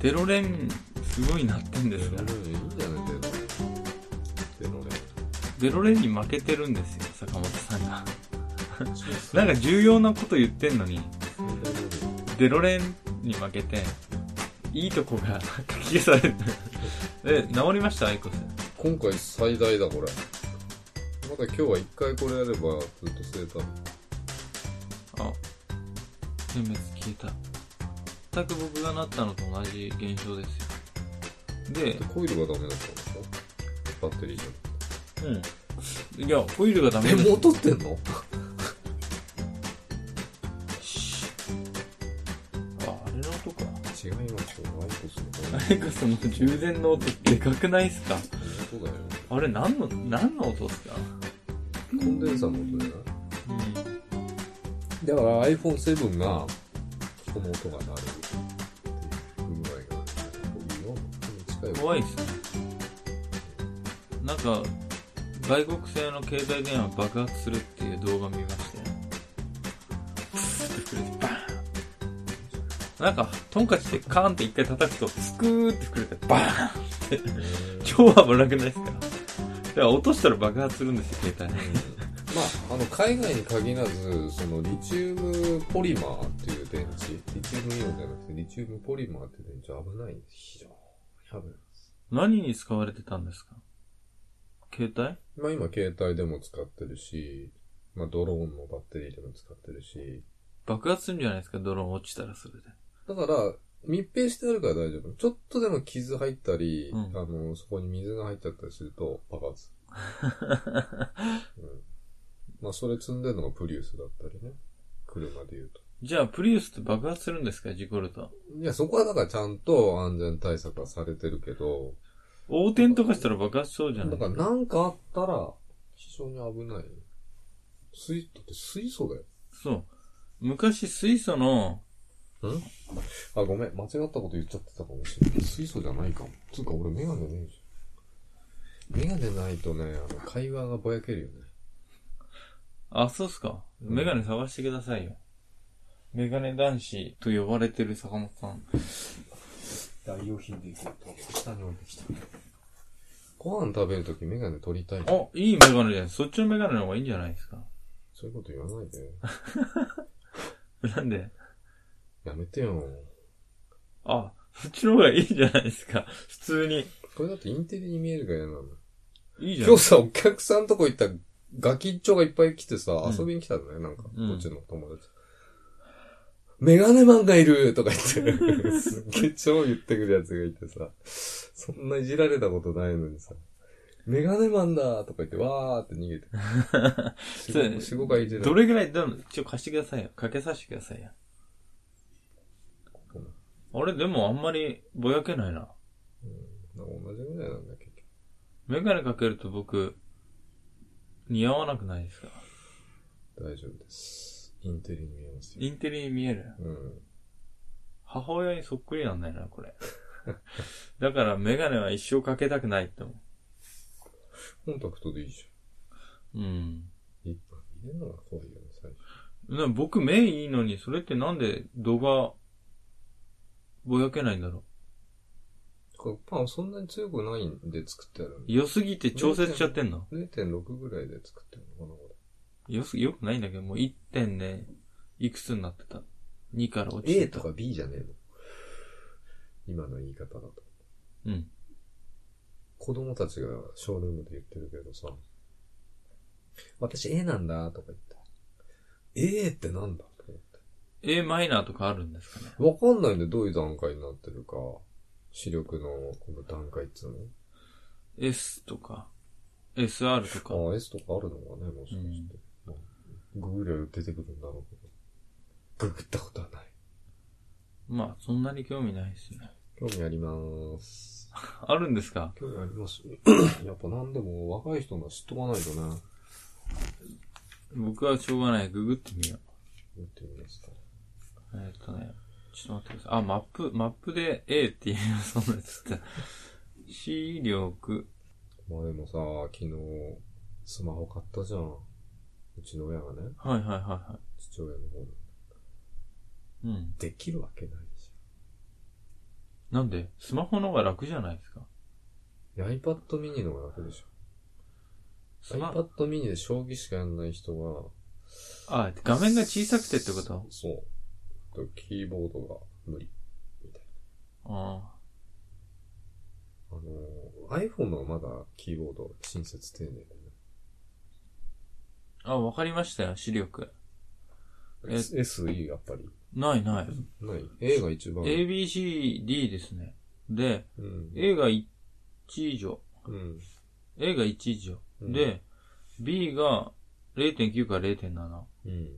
デロレン、すごいなってんですが。いいんじゃないデロレン。デロデロレンに負けてるんですよ、坂本さんが。レン。なんか重要なこと言ってんのに、デロレンに負けて、いいとこが書き消されてる。え、治りました？アイコス。今回最大だ、これ。まだ今日は一回これやればずっと吸えた。あ、点滅消えた。全く僕がなったのと同じ現象ですよ。でで、コイルがダメだったんでしょバッテリーじうん。いや、コイルがダメですもう撮ってんの？あ、あれの音か。違いますよ。アイコスのアイコスの充電の音でかくないっすか？音だよ。あれ何の、何の音っすか？コンデンサーの音だよ。うん。だから iPhone7 が、この音が鳴る怖いっすね。なんか、外国製の携帯電話爆発するっていう動画見まして。プーって膨れて、バーンなんか、トンカチでカーンって一回叩くと、スクーって膨れて、バーンって、超危なくないですか？だから落としたら爆発するんですよ、携帯。まあ、あの、海外に限らず、その、リチウムポリマーっていう電池、リチウムイオンじゃなくて、リチウムポリマーっていう電池危ないんです。非常に危ない。何に使われてたんですか？携帯？まあ今、携帯でも使ってるし、まあドローンのバッテリーでも使ってるし、爆発するんじゃないですか？ドローン落ちたらそれで。だから、密閉してあるから大丈夫。ちょっとでも傷入ったり、うんあの、そこに水が入っちゃったりすると爆発。うん、まあそれ積んでるのがプリウスだったりね。車で言うと。じゃあ、プリウスって爆発するんですか？事故ると。いや、そこはだからちゃんと安全対策はされてるけど、横転とかしたら爆発しそうじゃなだいからなんかあったら、非常に危ない。水、だって水素だよ。そう。昔水素の、あ、ごめん。間違ったこと言っちゃってたかもしれない。水素じゃないかも。つうか俺メガネねえじゃん。メガネないとね、あの、会話がぼやけるよね。あ、そうっすか。うんメガネ探してくださいよ。メガネ男子と呼ばれてる坂本さん。代用品でいくと、下に置いてきた。ご飯食べるときメガネ取りたい。あ、いいメガネじゃないそっちのメガネの方がいいんじゃないですか。そういうこと言わないで。なんで？やめてよ。あ、そっちの方がいいじゃないですか。普通に。これだってインテリに見えるから嫌なの。いいじゃん今。日さ、お客さんとこ行ったらガキッチョがいっぱい来てさ、うん遊びに来たのね、なんか、こうんっちの友達。メガネマンがいるとか言って、すっげえ超言ってくるやつがいてさ、そんないじられたことないのにさ、メガネマンだとか言って、わーって逃げて。そう四五四五回いじられどれぐらい、どの、ちょ、貸してくださいよ。かけさせてくださいよ。あれ、でもあんまりぼやけないな。うん、同じぐらいなんだ、結局。メガネかけると僕、似合わなくないですか？大丈夫です。インテリに見えますよ。インテリに見える？うん。母親にそっくりなんだよな、これ。だからメガネは一生かけたくないって思コンタクトでいいじう。うん。ゃん。い入れるのが怖いよね、最初。な僕目いいのに、それってなんで度がぼやけないんだろこれパンそんなに強くないんで作ってあるう。良すぎて調節しちゃってんの？の ?0.6 ぐらいで作ってるのかな、こよす、よくないんだけど、もう1点ね、いくつになってた？2から落ちれ。て A た。とか B じゃねえの？今の言い方だと。うん。子供たちがショールームで言ってるけどさ、私 A なんだとか言って。A ってなんだと思って。A マイナーとかあるんですかね？わかんないんでどういう段階になってるか。視力のこの段階っつうの ?S とか、SR とか。ああ、S とかあるのかね、もしかして。まあググりゃ出てくるんだろうけど。ググったことはない。まあ、そんなに興味ないですね。興味あります。あるんですか？興味あります。やっぱ何でも若い人が知っとかないとね。僕はしょうがない。ググってみよ見てみますか。う。えーっとね、ちょっと待ってください。あ、マップ、マップで A って言いそうなやつって。視力。まあでもさ、昨日、スマホ買ったじゃん。うちの親がね、はいはいはいは父親の方で。い。うん。できるわけないじなんで？スマホの方が楽じゃないですか？iPad mini の方が楽でしょ。iPad mini で将棋しかやんない人が、あ、画面が小さくてってこと？そう。とキーボードが無理。みたいあな。あの、iPhone の方がまだキーボード親切丁寧だよね。あ。あ、わかりましたよ、視力。え S, SE やっぱり。ないない。ない ?A が一番。ABCD ですね。で、うん。A が1以上。うん。A が1以上。うんで、B が0.9から0.7。うん。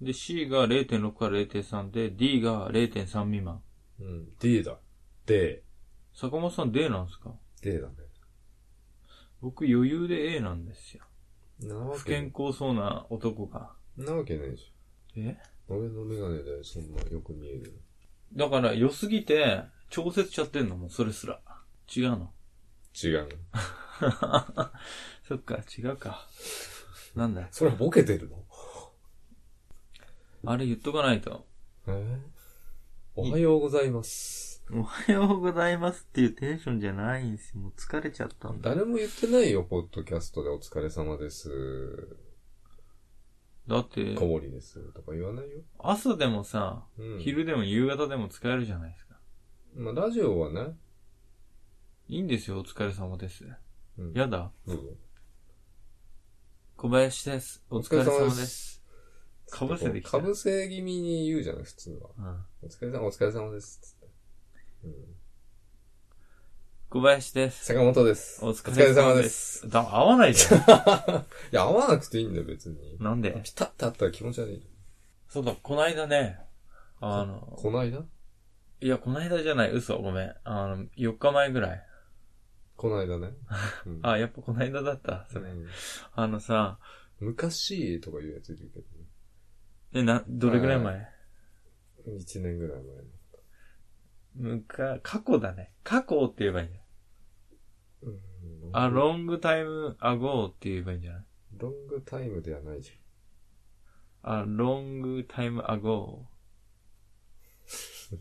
で、C が0.6から0.3で、D が0.3未満。うん。D だ。D。坂本さん D なんですか？D だね。僕余裕で A なんですよ。なわ不け健康そうな男が。なわけないでしえ？ょ。俺のメガネでそんなよく見える？だから良すぎて、調節しちゃってんの？もんそれすら。違うの？違う。そっか、違うか。なんだ？よ。それはボケてるの？あれ言っとかないと。え？おはようございます。おはようございますっていうテンションじゃないんですよ。もう疲れちゃったんだ。誰も言ってないよ、ポッドキャストでお疲れ様です。だって、小森です。とか言わないよ。朝でもさ、うん。昼でも夕方でも使えるじゃないですか。まあ、ラジオはね。いいんですよ、お疲れ様です。うん。やだ。どうぞ。小林です。お疲れ様です。かぶせてきた。かぶせ気味に言うじゃない、普通は。うん。お疲れ様、お疲れ様です。うん。小林です。坂本です。お疲れ様です。だ、合わないじゃん。いや、合わなくていいんだよ、別に。なんで？ピタッとあったら気持ち悪い。そうだ、こないだね、あの、こないだいや、こないだじゃない、嘘、ごめん。あの、4日前ぐらい。こないだね。うんあ、やっぱこないだだった、それ。うんあのさ、昔とか言うやついるけどえ、な、どれぐらい前？ね。一年ぐらい前の。むか、過去だね。過去って言えばいいんだよ。うんあ、ロングタイムアゴーって言えばいいんじゃない？ロングタイムではないじあ、ロングタイムアゴー。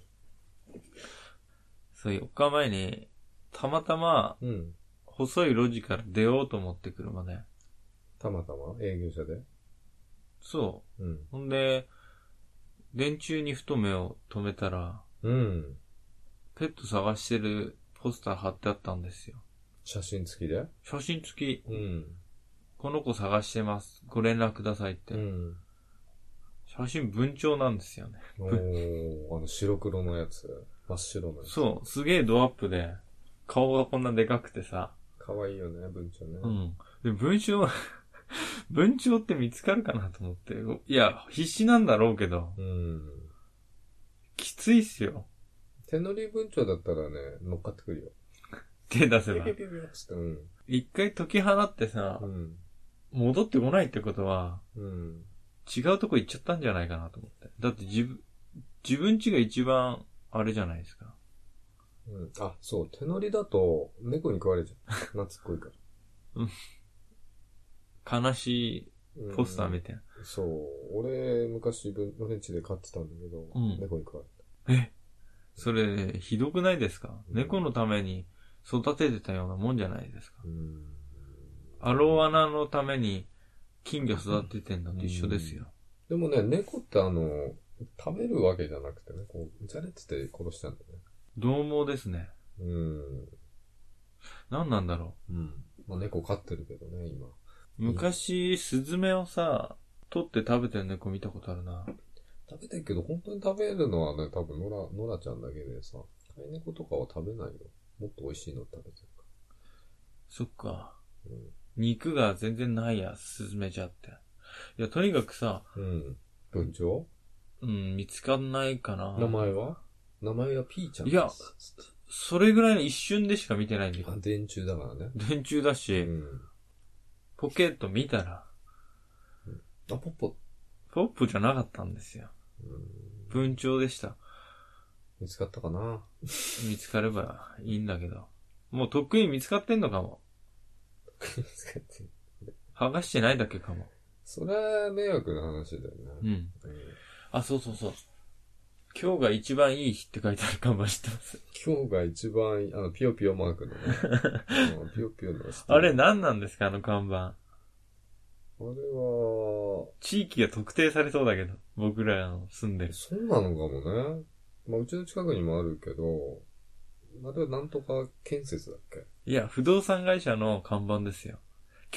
そう、4日前に、たまたま、ゃん。うん。細い路地から出ようと思って車で。たまたま？営業者で？そうん。う。ほんで、電柱にふと目を止めたら、うん。ペット探してるポスター貼ってあったんですよ。写真付きで？写真付き、うん。この子探してます。ご連絡くださいって。うん。写真文鳥なんですよね。おー、あの白黒のやつ。真っ白のやつ。そう、すげえドアップで、顔がこんなでかくてさ。かわいいよね、文鳥ね。うん。で、文鳥、文鳥って見つかるかなと思って。いや、必死なんだろうけど、うん。きついっすよ。手乗り文鳥だったらね、乗っかってくるよ。手出せばうん。一回解き放ってさう、ん。戻ってこないってことは、うん。違うとこ行っちゃったんじゃないかなと思って。だって自分、自分家が一番、あれじゃないですか。うん。あ、そう、手乗りだと、猫に食われちゃう。懐っこいから。悲しいうんポスターみたいな。そう。俺、昔、分のレンチで飼ってたんだけど、うん猫に食わえ？それ、ひどくないですか、うん猫のために育ててたようなもんじゃないですか。うん。アロワナのために金魚育ててんのと一緒ですよ。でもね、猫ってあの、食べるわけじゃなくてね、こう、じゃれてて殺しちゃうんだよね。獰猛ですね。うん。何なんだろうん。まあ猫飼ってるけどね、今。う。昔、スズメをさ、取って食べてる猫見たことあるな。食べてるけど、本当に食べるのはね、多分、ノラ、ノラちゃんだけでさ、飼い猫とかは食べないよ。もっと美味しいの食べてるかそっか。ら。肉が全然ないや、スズメじゃって。いや、とにかくさ、うん。うん。文鳥う？ん、見つかんないかな。名前は？名前はピーちゃん。いやそれぐらいの一瞬でしか見てないんだけあ、ど。電柱だからね。電柱だし、うん。ポケット見たら、あ、ポッポ。ポップじゃなかったんですよ。うん。文鳥でした。見つかったかな？見つかればいいんだけど。もうとっくに見つかってんのかも。見つかって剥がしてないだけかも。それは迷惑な話だよね。うん。うん。あ、そうそうそう。今日が一番いい日って書いてある看板知ってます今日が一番いい、あの、ピヨピヨマークのね。うんピヨピヨのあれ何なんですかあの看板。あれは、地域が特定されそうだけど。僕らの住んでる。そうなのかもね。まあ、うちの近くにもあるけど、あれはなんとか建設だっけ？いや、不動産会社の看板ですよ。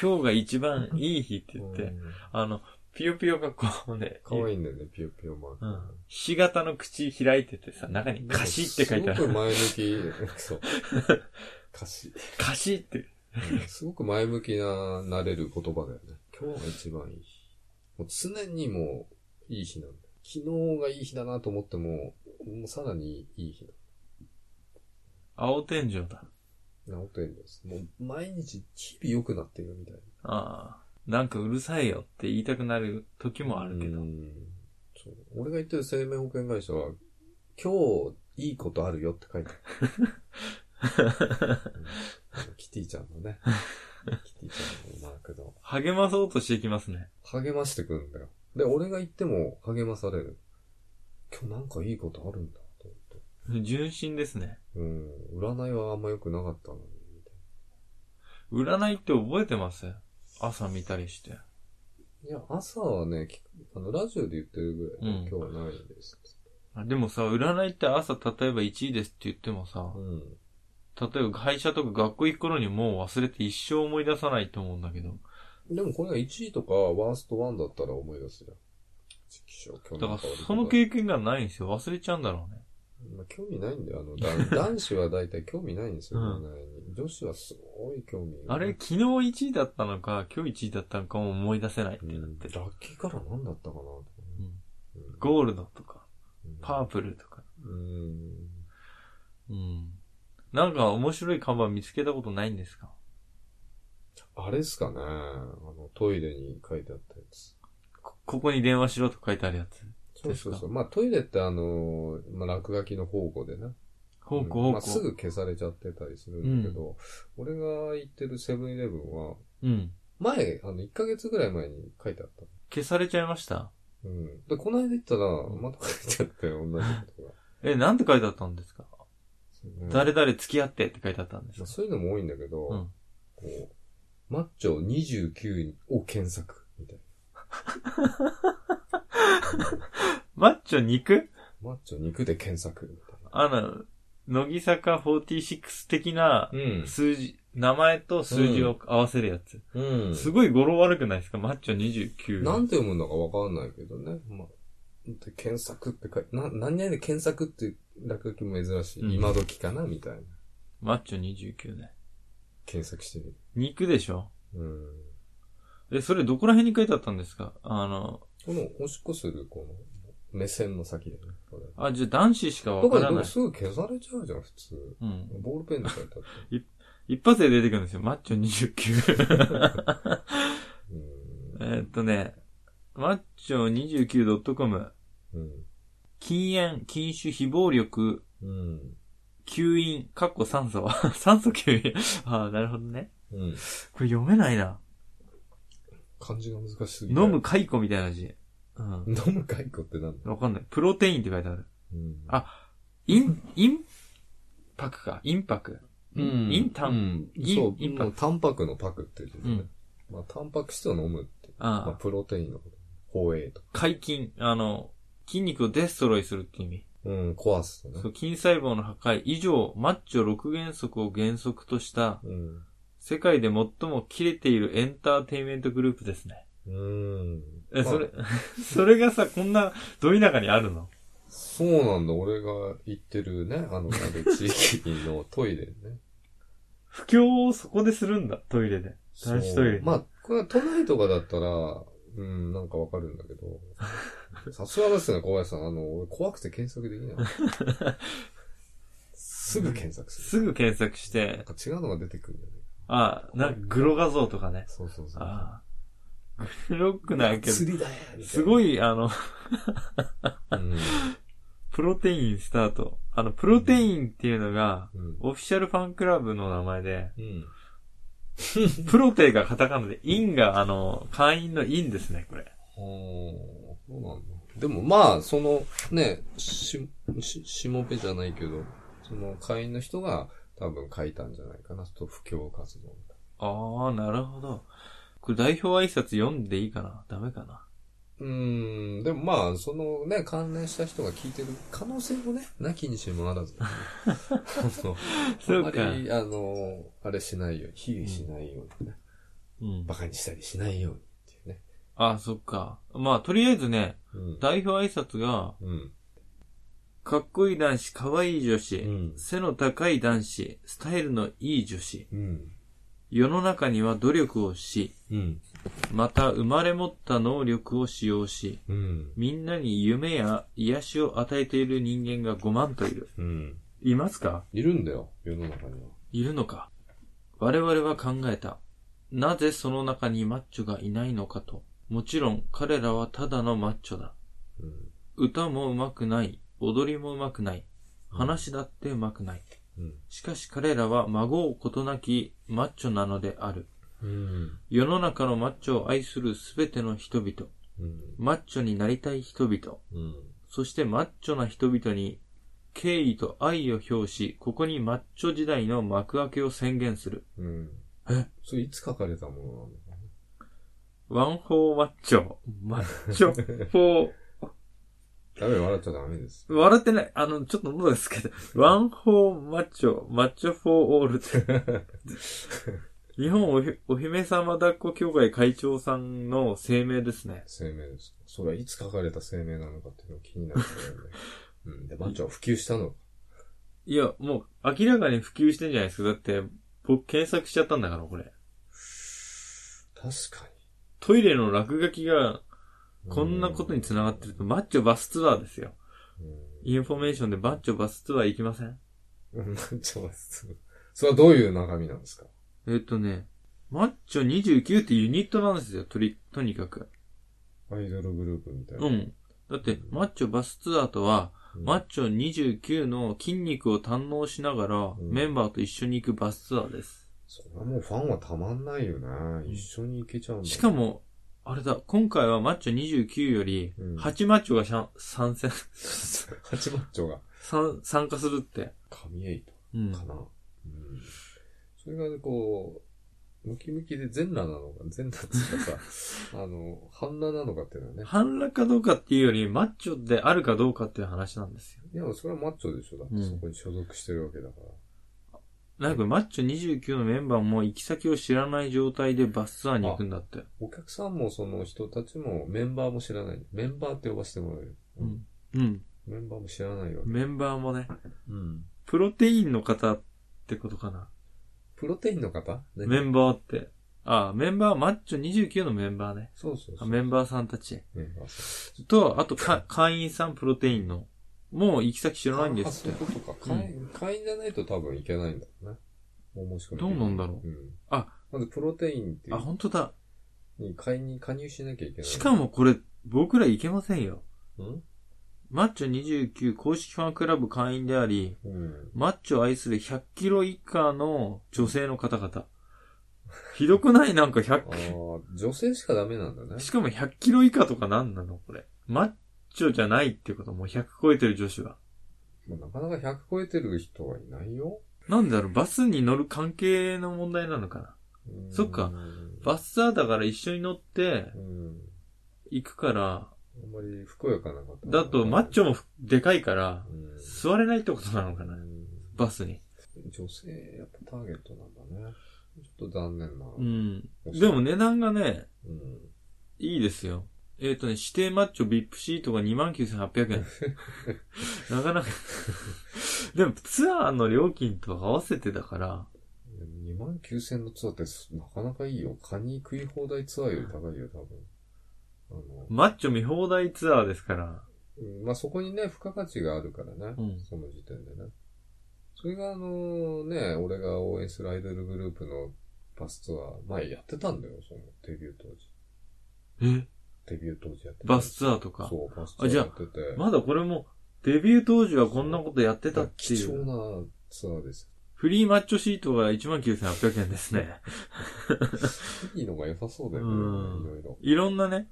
今日が一番いい日って言って、うんあの、ピヨピヨがこうね、かわいいんだよね、ピヨピヨマーク。うん。ひ型の口開いててさ、中にカシって書いてある。すごく前向き、そう。歌詞。カシって。すごく前向きな、なれる言葉だよね。今日が一番いい日。もう常にもう、いい日なんだよ。昨日がいい日だなと思っても、もうさらにいい日だ。青天井だ。直ってんです。もう毎日、日々良くなってるみたいな。ああ。なんかうるさいよって言いたくなる時もあるけどう。んそう俺が言ってる生命保険会社は、今日いいことあるよって書いてある。うんキティちゃんのね。キティちゃんのマークの。励まそうとしてきますね。励ましてくるんだよ。で、俺が言っても励まされる。今日なんかいいことあるんだ、と思って。純真ですね。うん。占いはあんま良くなかったのに、みたい占いって覚えてます？朝見たりして。な。いや、朝はね、きあの、ラジオで言ってるぐらい、うん今日はないです。あでもさ、占いって朝例えば1位ですって言ってもさ、うん。例えば会社とか学校行く頃にもう忘れて一生思い出さないと思うんだけど。でもこれが1位とかワースト1だったら思い出すじゃん。チキショー今だからその経験がないんですよ。忘れちゃうんだろうね。まあ、興味ないんだよ。あの、だ 男子は大体興味ないんですよ、うん。女子はすごい興味があれ、昨日1位だったのか、今日1位だったのかも思い出せないってうんなってる。ラッキーカラー何だったかなうんうんゴールドとか、うんパープルとか。うん。うん。なんか面白い看板見つけたことないんですか？あれですかね。あの、トイレに書いてあったやつ。こここに電話しろと書いてあるやつ。そうそうそう。まあトイレってあの、まあ落書きの宝庫でね。ほうこうほうんまあすぐ消されちゃってたりするんだけど、俺が行ってるセブンイレブンは、う。うん。前、あの、1ヶ月ぐらい前に書いてあった。消されちゃいました？うん。で、この間行ったら、また書いてあったよ、同じことが。え、なんて書いてあったんですか、誰々付き合ってって書いてあったんですかまあそういうのも多いんだけど、うん。こう、マッチョ29を検索、みたい マッチョ肉？な。マッチョ肉で検索、みたいあの、乃木坂46的なな。うん。数字、名前と数字を合わせるやつ。うん。すごい語呂悪くないですか？マッチョ29。なんて読むんだかわかんないけどね。まあ、で検索って書いて、な、何々で検索って落書きも珍しい。うん今時かなみたいな。マッチョ29ね。検索してる。肉でしょ？うん。え、それどこら辺に書いてあったんですか？あの、この、おしっこする、この、目線の先でね。これ。あ、じゃあ男子しかわとかない。からでもすぐ消されちゃうじゃん、普通。うん。ボールペンで書いてあって。一発で出てくるんですよ。マッチョ29。うん。えーっとね、マッチョ 29.com。うん。禁煙、禁酒、非暴力、うん。吸引、かっこ酸素は 酸素吸引。ああ、なるほどね。うん。これ読めないな。漢字が難しすぎる。飲む解雇みたいな字。うん。飲む解雇ってなんだ？わかんない。プロテインって書いてある。うんあイン、インパクか。インパク。うん。インタン。うん。インそう、インパクタンパクのパクっていうね。うんまあ、タンパク質を飲むって。まあ、ああ、プロテインのこと。放映とか。解禁。あの、筋肉をデストロイするって意味。うん、壊すとねそ。う、筋細胞の破壊。以上、マッチョ6原則を原則とした、うん。世界で最も切れているエンターテインメントグループですね。うん。え、まあそれ、それがさ、こんな、ど田舎にあるの？そうなんだ。俺が行ってるね、あの、ある地域のトイレね。布教をそこでするんだ、トイレで。男子トイレそうまあ、これは都内とかだったら、うん、なんかわかるんだけど。さすがですね、小林さん。あの、俺怖くて検索できない。すぐ検索する。すぐ検索しなんて、か違うのが出てくるんだよね。ああ、なんかグロ画像とかね。そうそうそう。ああ。グロくないけど、釣りだよすごい。い、あの、うん。プロテインスタート。あの、プロテインっていうのが、うん。オフィシャルファンクラブの名前で、うん。プロテがカタカナで、インが、あの、会員のインですね、これ。はあ、そうなんだ。でもまあ、その、ね、し、し、しもべじゃないけど、その会員の人が多分書いたんじゃないかな、と、布教活動ああ、なるほど。これ代表挨拶読んでいいかな？ダメかな？な。うーん、でもまあ、そのね、関連した人が聞いてる可能性もね、なきにしもあらず、ね。あのそうかあんまり、あの、あれしないように、卑下しないようにね、うん馬。鹿にしたりしないように。あ、そっか。まあ、とりあえずね、うん。代表挨拶が、うん。かっこいい男子、かわいい女子、うん背の高い男子、スタイルのいい女子。うん。世の中には努力をし、うん。また生まれ持った能力を使用し、うん。みんなに夢や癒しを与えている人間が5万といる。うん。いますか？いるんだよ、世の中には。いるのか？我々は考えた。なぜその中にマッチョがいないのかと。もちろん彼らはただのマッチョだ。うん。歌も上手くない。踊りも上手くない。話だって上手くない。うん。しかし彼らは孫うことなきマッチョなのである。うん。世の中のマッチョを愛するすべての人々。うん。マッチョになりたい人々。うん。そしてマッチョな人々に敬意と愛を表し、ここにマッチョ時代の幕開けを宣言する。うん。え？それいつ書かれたものなの？かワンフォーマッチョ。マッチョフォなダメ、笑っちゃダメです。ー。笑ってない。あの、ちょっと喉ですけど。ワンフォーマッチョ。マッチョフォーオールって。日本お姫様抱っこ協会会長さんの声明ですね。声明です。それはいつ書かれた声明なのかっていうのが気になるんだよね。うん。で、マッチョは普及したの。いや、もう明らかに普及してんじゃないですか。だって、僕検索しちゃったんだから、これ。確かトイレの落書きがに。こんなことに繋がってると、マッチョバスツアーですよ。インフォメーションでマッチョバスツアー行きません？うん。マッチョは、それはどういう中身なんですか？えっとね、マッチョ29ってユニットなんですよ、とり、とにかく。アイドルグループみたいな。う。ん。だって、マッチョバスツアーとは、うんマッチョ29の筋肉を堪能しながら、んメンバーと一緒に行くバスツアーです。それはもうファンはたまんないよね。一緒に行けちゃうんだ。しか、も、あれだ、今回はマッチョ29よりうん、8マッチョがしゃん参戦、ハチマッチョが、参参加するって。神エイトうん。かな。うん。それがね、こう、ムキムキで全裸なのか、全裸っていうかさ、あの、半裸なのかっていうのはね。半裸かどうかっていうより、マッチョであるかどうかっていう話なんですよ。いや、それはマッチョでしょ。だってうんそこに所属してるわけだから。なんかマッチョ29のメンバーも行き先を知らない状態でバスツアーに行くんだって。お客さんもその人たちもメンバーも知らない。メンバーって呼ばせてもらえる。う。ん。うん。メンバーも知らないわけ。メンバーもね、うん。プロテインの方ってことかな。プロテインの方？ねメンバーって。あ、メンバー、マッチョ29のメンバーね。そうそうそう。あメンバーさんたち。メンバーさん。と、あとか、会員さんプロテインの。もう行き先知らないんですってあ。そういうことか。会員、会員じゃないと多分いけないんだろうね。どうなんだろううん。あ、まずプロテインっていあ、う本当だ。に会員に加入しなきゃいけない。しかもこれ、僕ら行けませんよ。うん？マッチョ29公式ファンクラブ会員であり、うん。マッチョを愛する100キロ以下の女性の方々。ひどくない？なんかあ100、あ、女性しかダメなんだね。しかも100キロ以下とかなんなの？これ。マッチョじゃないってこともう100超えてる女子は。まあ、なかなか100超えてる人はいないよ。なんでだろうバスに乗る関係の問題なのかなうんそっか。バスツアーだから一緒に乗ってうん。行くから、あんまり健やかな方。だとマッチョもでかいから、うん座れないってことなのかなうんバスに。女性、やっぱターゲットなんだね。ちょっと残念な。ううん。ん。でも値段がね、うん。いいですよ。えっ、とね、指定マッチョ VIP シートが29,800円。なかなか。でもツアーの料金と合わせてだから、2万9000のツアーってすなかなかいいよ。カニ食い放題ツアーより高いよ、多分。マッチョ見放題ツアーですから。うんまあ、そこにね、付加価値があるからね。うんその時点でね。それがあのね、俺が応援するアイドルグループのバスツアー、前やってたんだよ、そのデビュー当時。え？デビュー当時やってた。バスツアーとか。そう、バスツアーやってて。まだこれも、デビュー当時はこんなことやってたって貴重いう。なツアーです。フリーマッチョシートが19,800円ですね。いいのが良さそうだよね、うんいろいろ。いろんなね、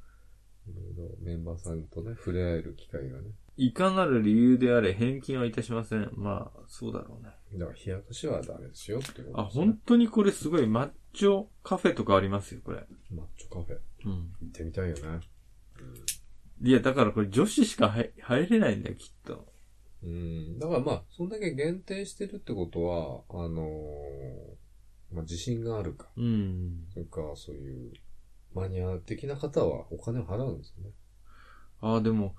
いろいろメンバーさんとね、触れ合える機会がね。いかなる理由であれ返金はいたしません。まあ、そうだろうね。だから、冷やかしはダメですよってことあ、ですね本当にこれすごいマッチョカフェとかありますよ、これ。マッチョカフェ。うん。行ってみたいよね。いや、だからこれ女子しか入入れないんだよ、きっと。うん。だからまあ、そんだけ限定してるってことは、あのーまあ、自信があるか。うん。それから、そういう、マニア的な方はお金を払うんですよね。ああ、でも、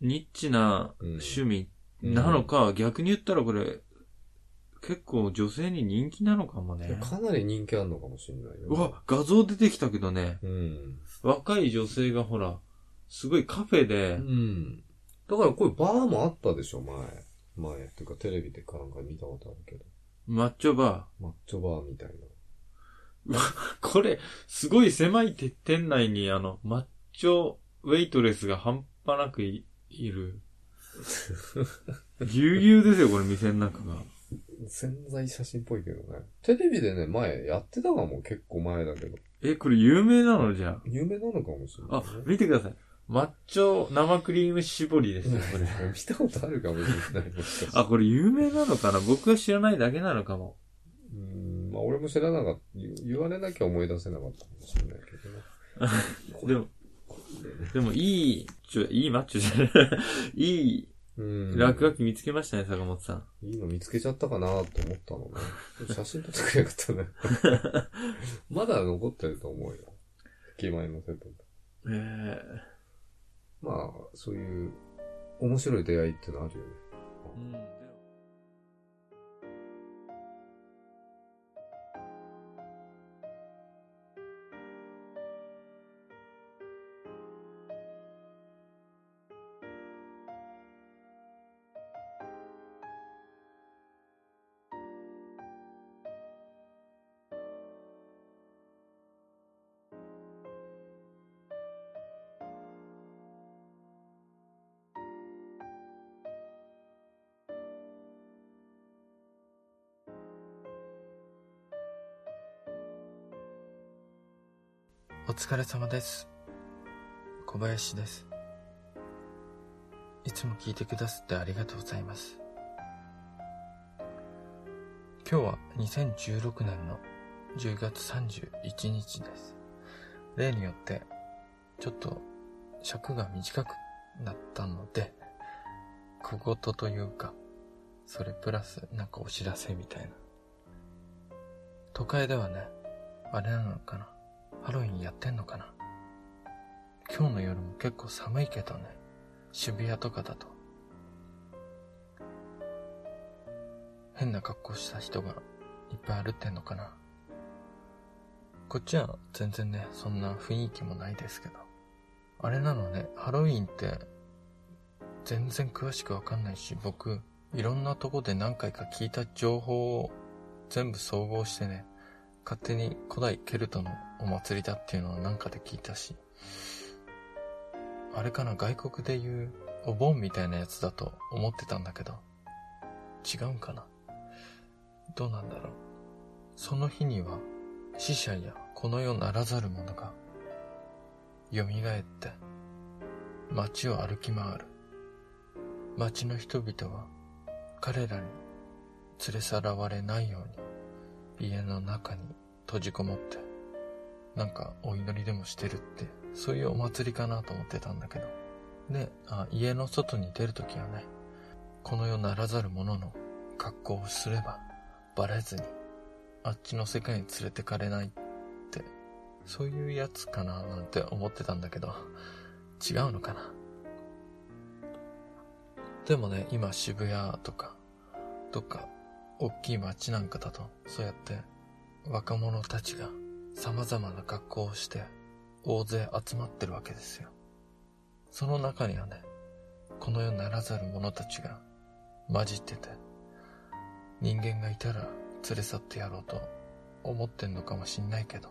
ニッチなうん趣味なのか、逆に言ったらこれ、結構女性に人気なのかもね。かなり人気あるのかもしれないよ。うわ、画像出てきたけどね、うん。若い女性がほら、すごいカフェでう、ん。だからこれバーもあったでしょ、前。前っていうかテレビでかなんか見たことあるけど。マッチョバマッチョバーみたいな。ー。これ、すごい狭い店内にあの、マッチョウェイトレスが半端なくいいる。ぎゅうぎゅうですよ、これ店の中が。潜在写真っぽいけどね。テレビでね、前やってたかも、結構前だけど。え、これ有名なのじゃ有名なのかもしれなあ。い、あね。、見てください。マッチョ生クリーム絞りですよ、これ。見たことあるかもしれない。もしかしてあ、これ有名なのかな？僕は知らないだけなのかも。うん、まあ俺も知らなかった。言言われなきゃ思い出せなかったかもしれないけどね。でも、でもいい、ちょ、いいマッチョじゃない。いいうん。落書き見つけましたね、坂本さん。いいの見つけちゃったかなと思ったのね。写真撮ってくれよかったね。まだ残ってると思うよ。駅前のセットえまあ、そういう面白い出会いってのはあるよね。えうん。お疲れ様です。小林です。いつも聞いてくださってありがとうございます。今日は2016年の10月31日です。例によって、ちょっと尺が短くなったので、小言というか、それプラスなんかお知らせみたいな。都会ではね、あれなのかな。ハロウィンやってんのかな？今日の夜も結構寒いけどね。渋谷とかだと。変な格好した人がいっぱい歩ってんのかな？こっちは全然ね、そんな雰囲気もないですけど。あれなのね、ハロウィンって全然詳しくわかんないし、僕、いろんなとこで何回か聞いた情報を全部総合してね、勝手に古代ケルトのお祭りだっていうのはなんかで聞いたし、あれかな外国で言うお盆みたいなやつだと思ってたんだけど、違うんかな？どうなんだろう？その日には死者やこの世ならざる者が蘇って街を歩き回る。街の人々は彼らに連れ去らわれないように家の中に閉じこもって、なんかお祈りでもしてるって、そういうお祭りかなと思ってたんだけど。で、あ家の外に出るときはね、この世ならざる者の格好をすればバレずに、あっちの世界に連れてかれないって、そういうやつかななんて思ってたんだけど、違うのかな。でもね、今渋谷とか、どっか大きい街なんかだと、そうやって若者たちが様々な格好をして大勢集まってるわけですよ。その中にはね、この世ならざる者たちが混じってて、人間がいたら連れ去ってやろうと思ってんのかもしんないけど、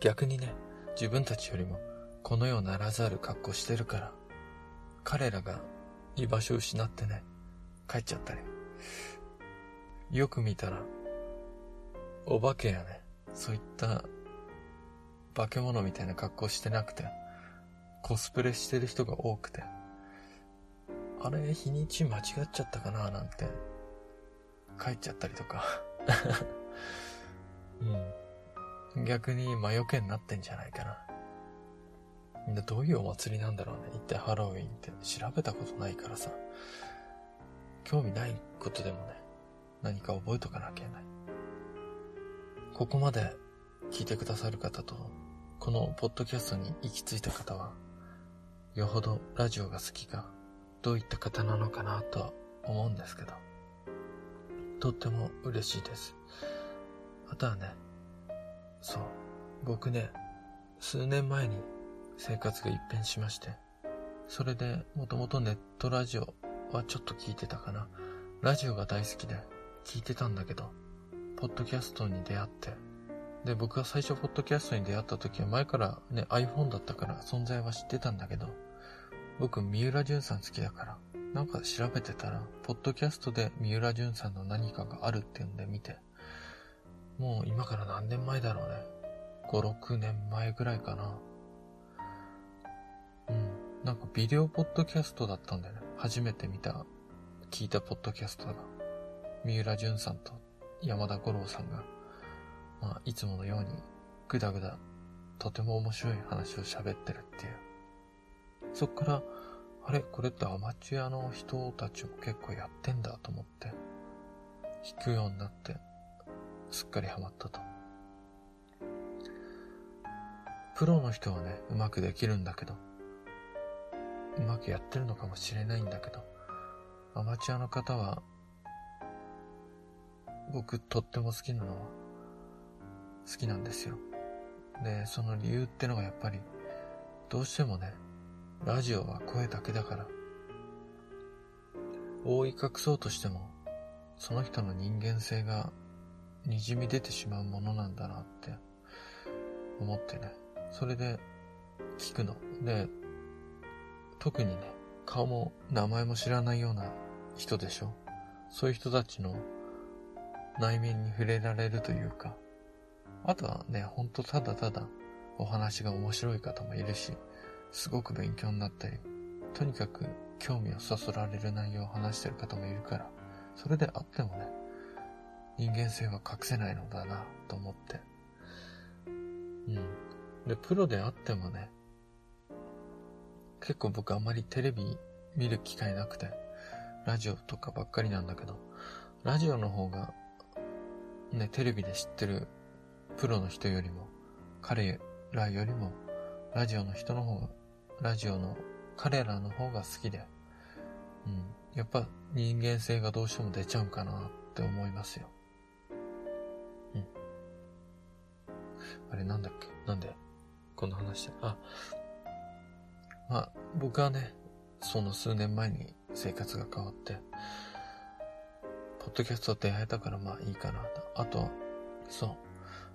逆にね、自分たちよりもこの世ならざる格好してるから、彼らが居場所を失ってね、帰っちゃったり。よく見たら、お化けやね、そういった化け物みたいな格好してなくて、コスプレしてる人が多くて、あれ、日にち間違っちゃったかななんて、帰っちゃったりとか。うん。逆に魔除けになってんじゃないかな。でどういうお祭りなんだろうね。一体ハロウィンって調べたことないからさ。興味ないことでもね、何か覚えとかなきゃいけない。ここまで聞いてくださる方と、このポッドキャストに行き着いた方は、よほどラジオが好きか、どういった方なのかなとは思うんですけど、とっても嬉しいです。あとはね、そう、僕ね、数年前に生活が一変しまして、それでもともとネットラジオはちょっと聞いてたかな。ラジオが大好きで聞いてたんだけど、ポッドキャストに出会って、で、僕が最初ポッドキャストに出会った時は前からね、iPhone だったから存在は知ってたんだけど、僕、三浦淳さん好きだから、なんか調べてたら、ポッドキャストで三浦淳さんの何かがあるっていうんで見て、もう今から何年前だろうね。5、6年前ぐらいかな。うん。なんかビデオポッドキャストだったんだよね。初めて見た、聞いたポッドキャストが。三浦淳さんと山田五郎さんが、まあ、いつものように、ぐだぐだ、とても面白い話を喋ってるっていう。そっから、あれこれってアマチュアの人たちも結構やってんだと思って、弾くようになって、すっかりハマったと。プロの人はね、うまくできるんだけど、うまくやってるのかもしれないんだけど、アマチュアの方は、僕とっても好きなのは、好きなんですよ。で、その理由ってのがやっぱり、どうしてもね、ラジオは声だけだから。覆い隠そうとしても、その人の人間性が滲み出てしまうものなんだなって思ってね。それで聞くの。で、特にね、顔も名前も知らないような人でしょ。そういう人たちの内面に触れられるというか、あとはね、ほんとただただお話が面白い方もいるし、すごく勉強になったり、とにかく興味をそそられる内容を話してる方もいるから、それであってもね、人間性は隠せないのだなと思って。うん。で、プロであってもね、結構僕あまりテレビ見る機会なくて、ラジオとかばっかりなんだけど、ラジオの方が、ね、テレビで知ってるプロの人よりも、彼らよりも、ラジオの人の方がラジオの彼らの方が好きで、うん。やっぱ人間性がどうしても出ちゃうかなって思いますよ。うん。あれなんだっけ？なんで？こんな話だあ、まあ、僕はね、その数年前に生活が変わって、ポッドキャスト出会えたからまあいいかなと。あと、そ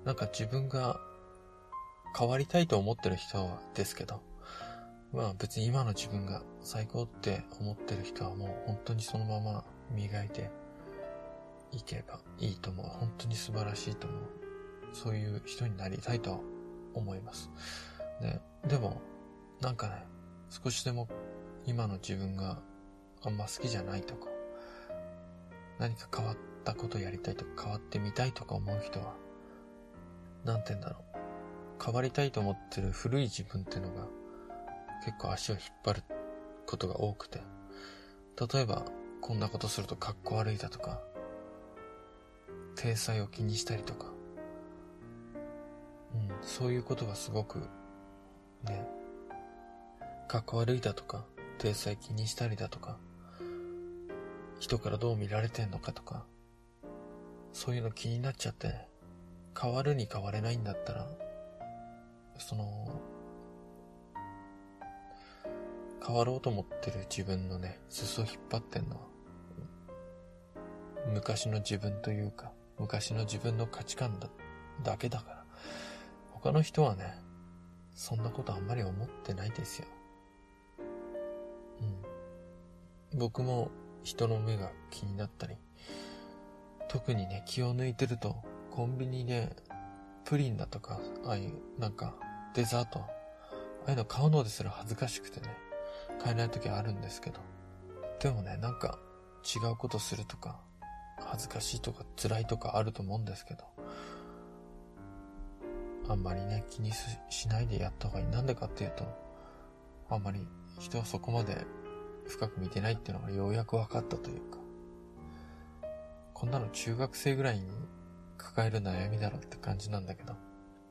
う。なんか自分が変わりたいと思ってる人はですけど、まあ別に今の自分が最高って思ってる人はもう本当にそのまま磨いていけばいいと思う。本当に素晴らしいと思う。そういう人になりたいと思います。で、でも、なんかね、少しでも今の自分があんま好きじゃないとか、何か変わったことやりたいとか変わってみたいとか思う人は、なんて言うんだろう。変わりたいと思ってる古い自分っていうのが結構足を引っ張ることが多くて、例えば、こんなことするとかっこ悪いだとか、体裁を気にしたりとか、うん、そういうことがすごく、ね、かっこ悪いだとか、体裁気にしたりだとか、人からどう見られてんのかとか、そういうの気になっちゃって、変わるに変われないんだったら、その、変わろうと思ってる自分のね、裾を引っ張ってんのは、昔の自分というか、昔の自分の価値観だ、だけだから。他の人はね、そんなことあんまり思ってないですよ。うん。僕も人の目が気になったり、特にね、気を抜いてると、コンビニでプリンだとか、ああいう、なんか、デザート、ああいうの買うのですら恥ずかしくてね、買えない時あるんですけど。でもね、なんか違うことするとか、恥ずかしいとか辛いとかあると思うんですけど、あんまりね、気にしないでやった方がいい。なんでかっていうと、あんまり人はそこまで深く見てないっていうのがようやく分かったというか、こんなの中学生ぐらいに抱える悩みだろって感じなんだけど。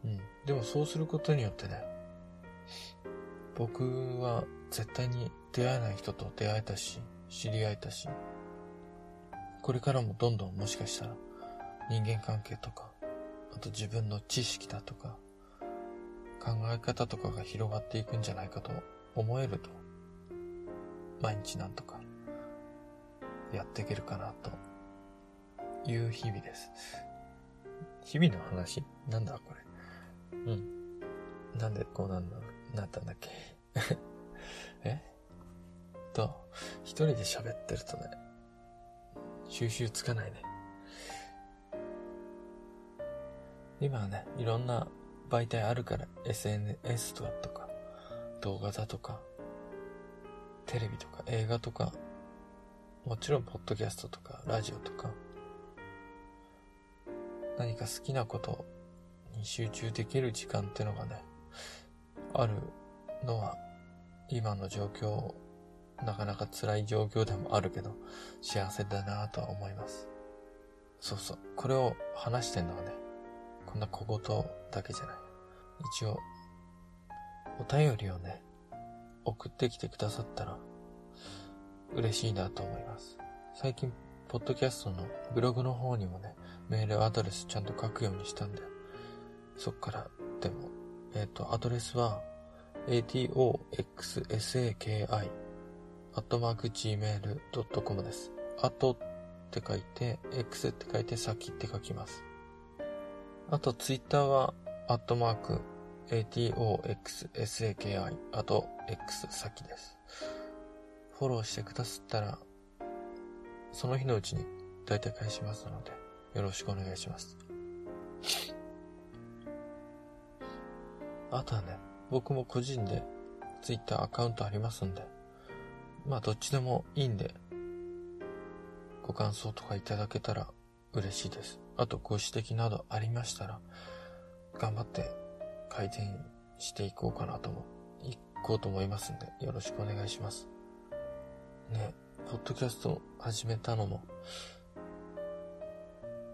うん。でもそうすることによってね、僕は絶対に出会えない人と出会えたし、知り合えたし、これからもどんどんもしかしたら人間関係とか、あと自分の知識だとか、考え方とかが広がっていくんじゃないかと思えると、毎日なんとかやっていけるかなという日々です。日々の話？なんだこれ？うん。なんでこうなんだ、なったんだっけ？え？と、一人で喋ってるとね、収集つかないね。今はね、いろんな媒体あるから、SNS とかとか、動画だとか、テレビとか映画とか、もちろんポッドキャストとか、ラジオとか、何か好きなことに集中できる時間ってのがね、あるのは、今の状況、なかなか辛い状況でもあるけど、幸せだなぁとは思います。そうそう。これを話してんのはね、こんな小言だけじゃない。一応、お便りをね、送ってきてくださったら、嬉しいなと思います。最近、ポッドキャストのブログの方にもね、メールアドレスちゃんと書くようにしたんで、そっからでも、えっ、ー、と、アドレスは、atoxsaki、アットマーク gmail.com です。あとって書いて、x って書いて、先って書きます。あと、ツイッターは、アットマーク、atoxsaki、あと、x 先です。フォローしてくださったら、その日のうちに大体返しますので、よろしくお願いします。あとはね、僕も個人で Twitter アカウントありますんで、まあどっちでもいいんで、ご感想とかいただけたら嬉しいです。あとご指摘などありましたら、頑張って改善していこうかなとも、いこうと思いますんで、よろしくお願いします。ね、ポッドキャスト始めたのも、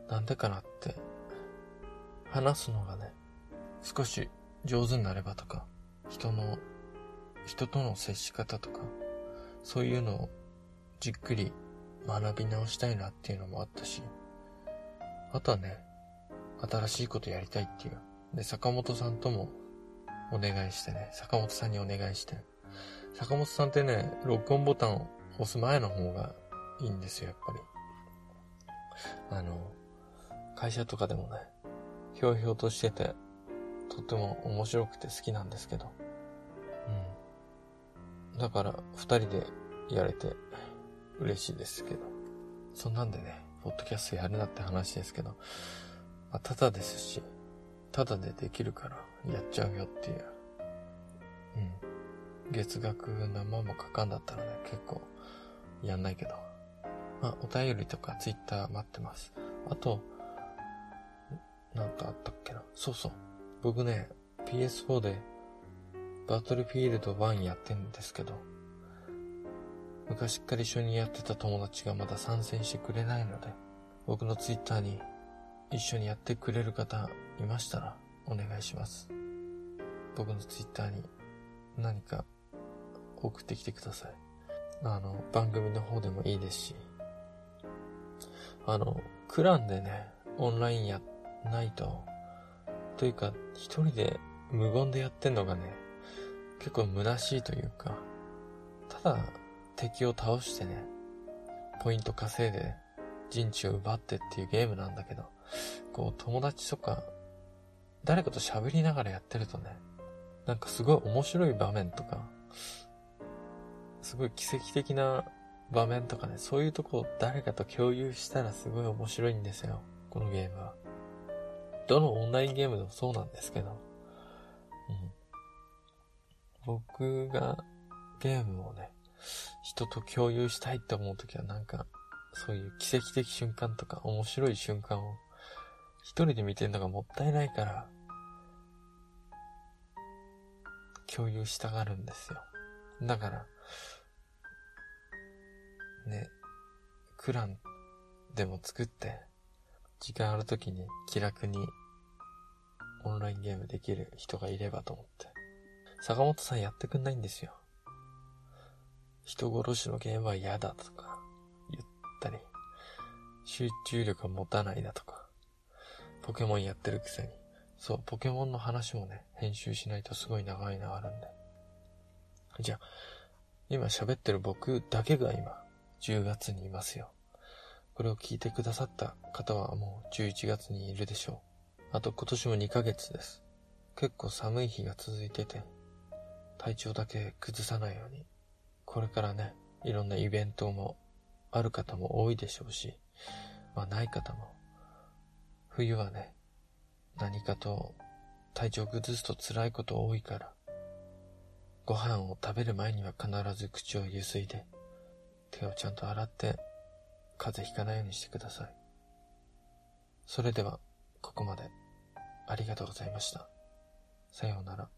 なんでかなって、話すのがね、少し上手になればとか、人の、人との接し方とか、そういうのをじっくり学び直したいなっていうのもあったし、あとはね、新しいことやりたいっていう。で、坂本さんともお願いしてね、坂本さんにお願いして。坂本さんってね、録音ボタンを押す前の方がいいんですよ、やっぱり。あの、会社とかでもね、ひょうひょうとしてて、とっても面白くて好きなんですけど。うん。だから、二人でやれて嬉しいですけど。そんなんでね、ポッドキャストやるなって話ですけど、まあ、ただですし、ただでできるからやっちゃうよっていう。うん。月額何万もかかんだったらね、結構やんないけど。まあ、お便りとかツイッター待ってます。あと、なんかあったっけな。そうそう。僕ね、PS4 でバトルフィールド1やってんですけど、昔から一緒にやってた友達がまだ参戦してくれないので、僕のツイッターに一緒にやってくれる方いましたらお願いします。僕のツイッターに何か送ってきてください。あの、番組の方でもいいですし、あの、クランでね、オンラインやないと、というか、一人で無言でやってんのがね、結構虚しいというか、ただ敵を倒してね、ポイント稼いで陣地を奪ってっていうゲームなんだけど、こう友達とか、誰かと喋りながらやってるとね、なんかすごい面白い場面とか、すごい奇跡的な場面とかね、そういうとこを誰かと共有したらすごい面白いんですよ。このゲームは。どのオンラインゲームでもそうなんですけど。うん。僕がゲームをね、人と共有したいって思うときはなんか、そういう奇跡的瞬間とか面白い瞬間を一人で見てるのがもったいないから、共有したがるんですよ。だから、ね、クランでも作って、時間ある時に気楽にオンラインゲームできる人がいればと思って。坂本さんやってくんないんですよ。人殺しのゲームは嫌だとか言ったり、集中力が持たないだとか、ポケモンやってるくせに。そう、ポケモンの話もね、編集しないとすごい長いのあるんで。じゃあ、今喋ってる僕だけが今、10月にいますよ。これを聞いてくださった方はもう11月にいるでしょう。あと今年も2ヶ月です。結構寒い日が続いてて、体調だけ崩さないように、これからね、いろんなイベントもある方も多いでしょうし、まあない方も、冬はね、何かと体調崩すと辛いこと多いから、ご飯を食べる前には必ず口をゆすいで、手をちゃんと洗って、風邪ひかないようにしてください。それでは、ここまでありがとうございました。さようなら。